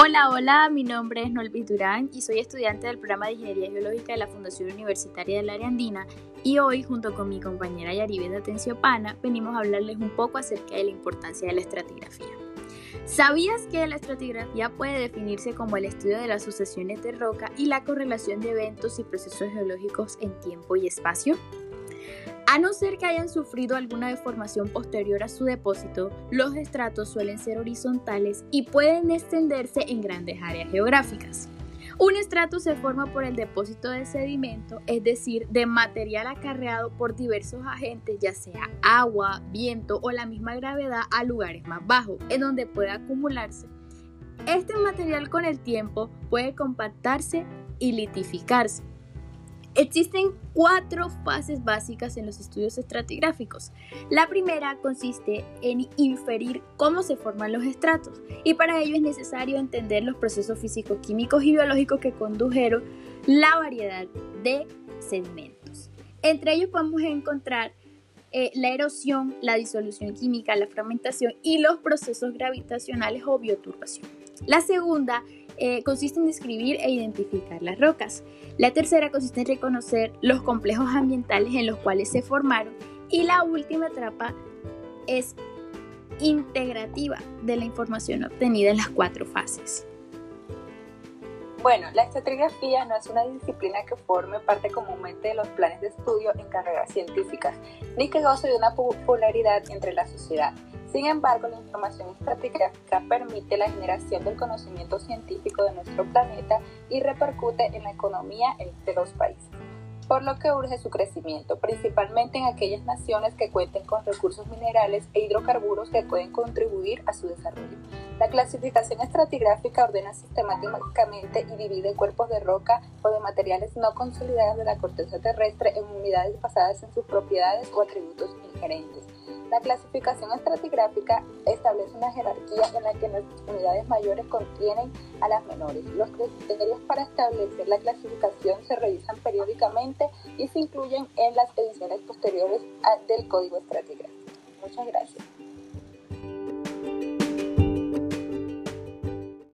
Hola, hola, mi nombre es Nolvis Durán y soy estudiante del programa de Ingeniería Geológica de la Fundación Universitaria del Área Andina y hoy junto con mi compañera Yaribet Atenciopana venimos a hablarles un poco acerca de la importancia de la estratigrafía. ¿Sabías que la estratigrafía puede definirse como el estudio de las sucesiones de roca y la correlación de eventos y procesos geológicos en tiempo y espacio? A no ser que hayan sufrido alguna deformación posterior a su depósito, los estratos suelen ser horizontales y pueden extenderse en grandes áreas geográficas. Un estrato se forma por el depósito de sedimento, es decir, de material acarreado por diversos agentes, ya sea agua, viento o la misma gravedad a lugares más bajos, en donde puede acumularse. Este material con el tiempo puede compactarse y litificarse. Existen cuatro fases básicas en los estudios estratigráficos. La primera consiste en inferir cómo se forman los estratos y para ello es necesario entender los procesos físicos, químicos y biológicos que condujeron la variedad de sedimentos. Entre ellos podemos encontrar eh, la erosión, la disolución química, la fragmentación y los procesos gravitacionales o bioturbación. La segunda eh, consiste en describir e identificar las rocas. La tercera consiste en reconocer los complejos ambientales en los cuales se formaron. Y la última etapa es integrativa de la información obtenida en las cuatro fases. Bueno, la estratigrafía no es una disciplina que forme parte comúnmente de los planes de estudio en carreras científicas, ni que goce de una popularidad entre la sociedad. Sin embargo, la información estratigráfica permite la generación del conocimiento científico de nuestro planeta y repercute en la economía de los países, por lo que urge su crecimiento, principalmente en aquellas naciones que cuenten con recursos minerales e hidrocarburos que pueden contribuir a su desarrollo. La clasificación estratigráfica ordena sistemáticamente y divide cuerpos de roca o de materiales no consolidados de la corteza terrestre en unidades basadas en sus propiedades o atributos inherentes la clasificación estratigráfica establece una jerarquía en la que las unidades mayores contienen a las menores. Los criterios para establecer la clasificación se revisan periódicamente y se incluyen en las ediciones posteriores del Código Estratigráfico. Muchas gracias.